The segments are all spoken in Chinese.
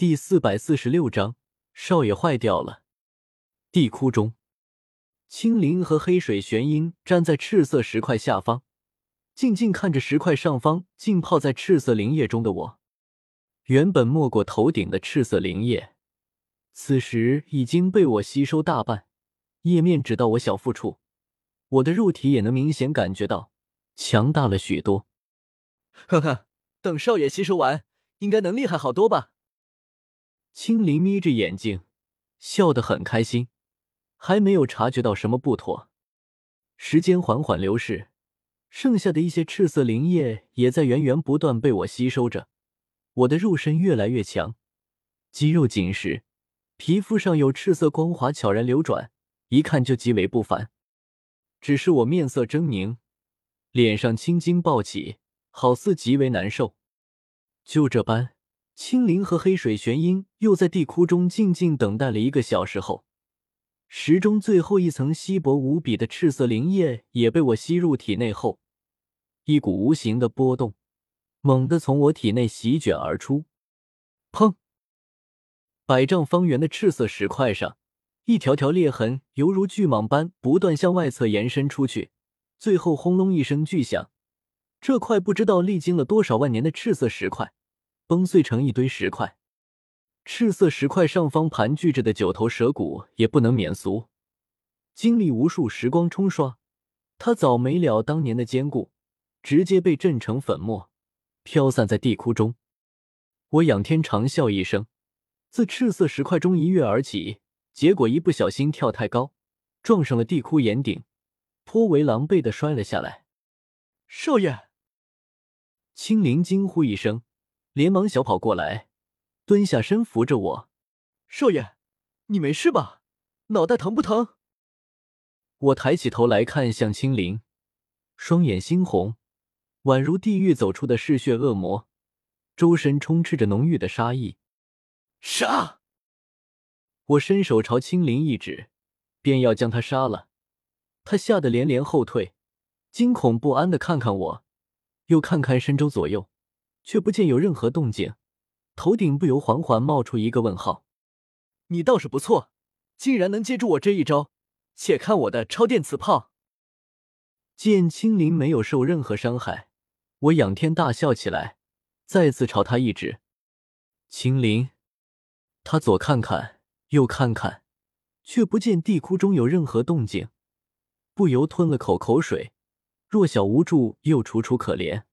第四百四十六章，少爷坏掉了。地窟中，青灵和黑水玄鹰站在赤色石块下方，静静看着石块上方浸泡在赤色灵液中的我。原本没过头顶的赤色灵液，此时已经被我吸收大半，液面只到我小腹处，我的肉体也能明显感觉到强大了许多。呵呵，等少爷吸收完，应该能厉害好多吧。青灵眯着眼睛，笑得很开心，还没有察觉到什么不妥。时间缓缓流逝，剩下的一些赤色灵液也在源源不断被我吸收着。我的肉身越来越强，肌肉紧实，皮肤上有赤色光滑悄然流转，一看就极为不凡。只是我面色狰狞，脸上青筋暴起，好似极为难受。就这般。青灵和黑水玄鹰又在地窟中静静等待了一个小时后，石中最后一层稀薄无比的赤色灵液也被我吸入体内后，一股无形的波动猛地从我体内席卷而出。砰！百丈方圆的赤色石块上，一条条裂痕犹如巨蟒般不断向外侧延伸出去，最后轰隆一声巨响，这块不知道历经了多少万年的赤色石块。崩碎成一堆石块，赤色石块上方盘踞着的九头蛇骨也不能免俗。经历无数时光冲刷，它早没了当年的坚固，直接被震成粉末，飘散在地窟中。我仰天长啸一声，自赤色石块中一跃而起，结果一不小心跳太高，撞上了地窟岩顶，颇为狼狈的摔了下来。少爷，青灵惊呼一声。连忙小跑过来，蹲下身扶着我。少爷，你没事吧？脑袋疼不疼？我抬起头来看向青灵，双眼猩红，宛如地狱走出的嗜血恶魔，周身充斥着浓郁的杀意。杀！我伸手朝青灵一指，便要将他杀了。他吓得连连后退，惊恐不安的看看我，又看看身周左右。却不见有任何动静，头顶不由缓缓冒出一个问号。你倒是不错，竟然能接住我这一招。且看我的超电磁炮！见青灵没有受任何伤害，我仰天大笑起来，再次朝他一指。青灵，他左看看，右看看，却不见地窟中有任何动静，不由吞了口口水，弱小无助又楚楚可怜。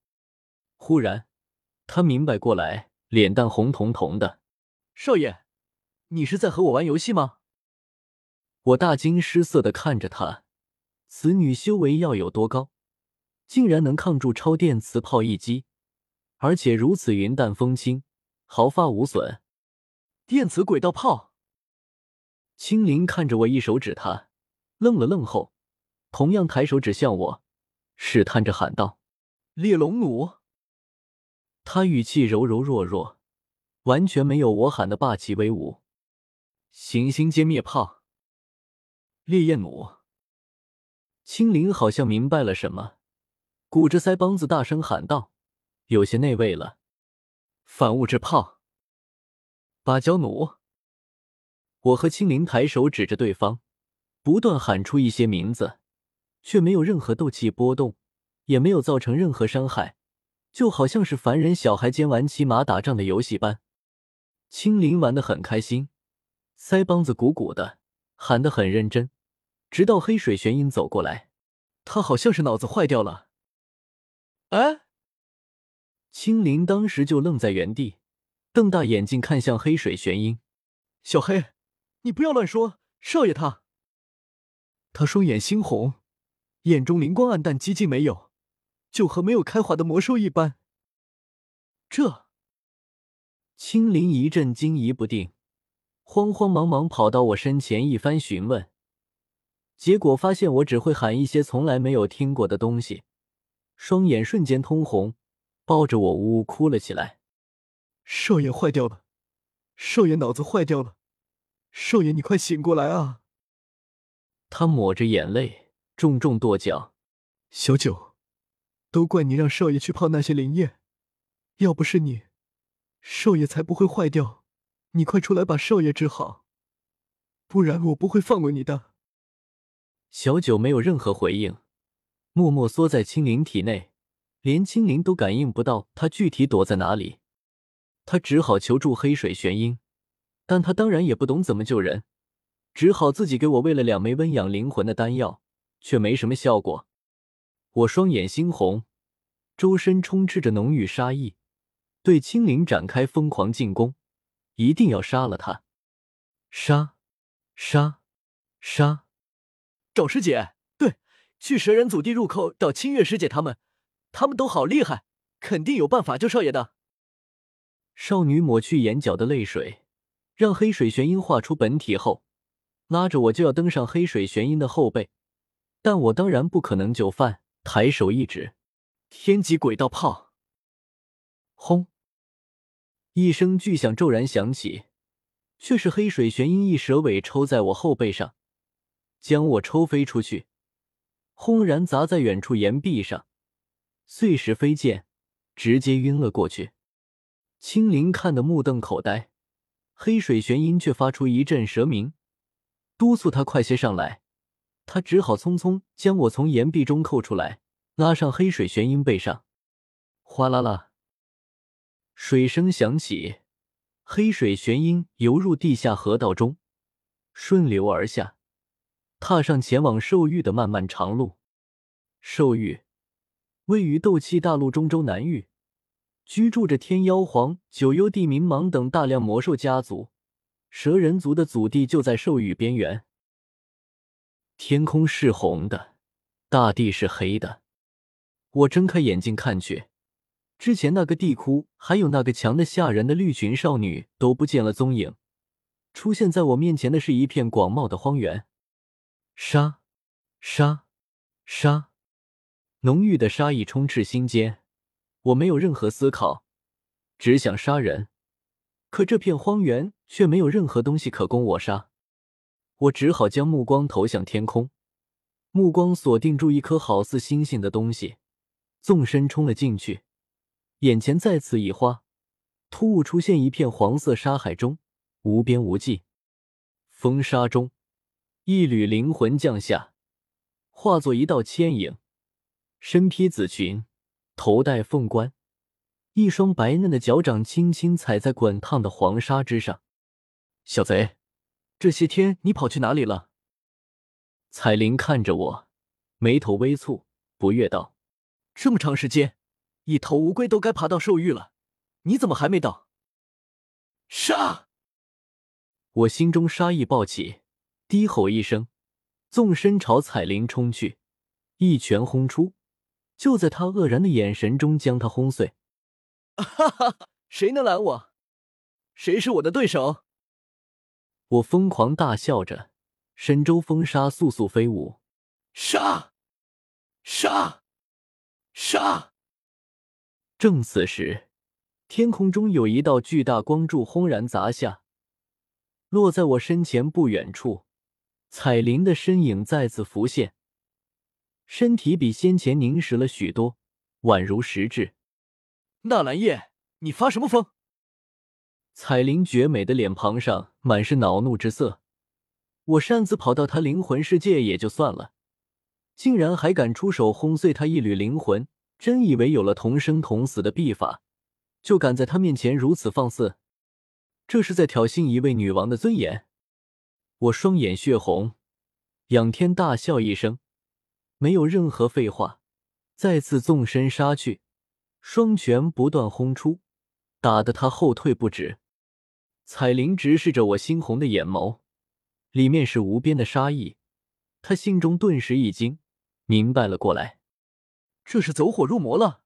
忽然。他明白过来，脸蛋红彤彤的。少爷，你是在和我玩游戏吗？我大惊失色的看着他，此女修为要有多高，竟然能抗住超电磁炮一击，而且如此云淡风轻，毫发无损。电磁轨道炮。青灵看着我，一手指他，愣了愣后，同样抬手指向我，试探着喊道：“猎龙弩。”他语气柔柔弱弱，完全没有我喊的霸气威武。行星歼灭炮，烈焰弩。青灵好像明白了什么，鼓着腮帮子大声喊道：“有些那味了。”反物质炮，芭蕉弩。我和青灵抬手指着对方，不断喊出一些名字，却没有任何斗气波动，也没有造成任何伤害。就好像是凡人小孩间玩骑马打仗的游戏般，青灵玩得很开心，腮帮子鼓鼓的，喊得很认真。直到黑水玄鹰走过来，他好像是脑子坏掉了。哎，青灵当时就愣在原地，瞪大眼睛看向黑水玄鹰：“小黑，你不要乱说，少爷他……他双眼猩红，眼中灵光暗淡，几近没有。”就和没有开化的魔兽一般。这青灵一阵惊疑不定，慌慌忙忙跑到我身前一番询问，结果发现我只会喊一些从来没有听过的东西，双眼瞬间通红，抱着我呜呜哭了起来。少爷坏掉了，少爷脑子坏掉了，少爷你快醒过来啊！他抹着眼泪，重重跺脚。小九。都怪你让少爷去泡那些灵液，要不是你，少爷才不会坏掉。你快出来把少爷治好，不然我不会放过你的。小九没有任何回应，默默缩在青灵体内，连青灵都感应不到他具体躲在哪里。他只好求助黑水玄鹰，但他当然也不懂怎么救人，只好自己给我喂了两枚温养灵魂的丹药，却没什么效果。我双眼猩红，周身充斥着浓郁杀意，对青灵展开疯狂进攻，一定要杀了他！杀！杀！杀！找师姐，对，去蛇人祖地入口找清月师姐他们，他们都好厉害，肯定有办法救少爷的。少女抹去眼角的泪水，让黑水玄鹰化出本体后，拉着我就要登上黑水玄鹰的后背，但我当然不可能就范，抬手一指，天极轨道炮！轰！一声巨响骤然响起，却是黑水玄鹰一蛇尾抽在我后背上，将我抽飞出去，轰然砸在远处岩壁上，碎石飞溅，直接晕了过去。青灵看得目瞪口呆，黑水玄鹰却发出一阵蛇鸣，督促他快些上来。他只好匆匆将我从岩壁中扣出来，拉上黑水玄鹰背上。哗啦啦，水声响起，黑水玄鹰游入地下河道中，顺流而下，踏上前往兽域的漫漫长路。兽域位于斗气大陆中州南域。居住着天妖皇、九幽地冥蟒等大量魔兽家族，蛇人族的祖地就在兽域边缘。天空是红的，大地是黑的。我睁开眼睛看去，之前那个地窟，还有那个强的吓人的绿裙少女都不见了踪影。出现在我面前的是一片广袤的荒原。杀！杀！杀！浓郁的杀意充斥心间。我没有任何思考，只想杀人。可这片荒原却没有任何东西可供我杀，我只好将目光投向天空，目光锁定住一颗好似星星的东西，纵身冲了进去。眼前再次一花，突兀出现一片黄色沙海中，无边无际。风沙中，一缕灵魂降下，化作一道牵影，身披紫裙。头戴凤冠，一双白嫩的脚掌轻轻踩在滚烫的黄沙之上。小贼，这些天你跑去哪里了？彩铃看着我，眉头微蹙，不悦道：“这么长时间，一头乌龟都该爬到兽域了，你怎么还没到？”杀！我心中杀意暴起，低吼一声，纵身朝彩铃冲去，一拳轰出。就在他愕然的眼神中，将他轰碎。哈哈，谁能拦我？谁是我的对手？我疯狂大笑着，神州风沙速速飞舞，杀！杀！杀！正此时，天空中有一道巨大光柱轰然砸下，落在我身前不远处。彩铃的身影再次浮现。身体比先前凝实了许多，宛如实质。纳兰叶，你发什么疯？彩铃绝美的脸庞上满是恼怒之色。我擅自跑到她灵魂世界也就算了，竟然还敢出手轰碎她一缕灵魂，真以为有了同生同死的秘法，就敢在她面前如此放肆？这是在挑衅一位女王的尊严？我双眼血红，仰天大笑一声。没有任何废话，再次纵身杀去，双拳不断轰出，打得他后退不止。彩铃直视着我猩红的眼眸，里面是无边的杀意。他心中顿时一惊，明白了过来，这是走火入魔了。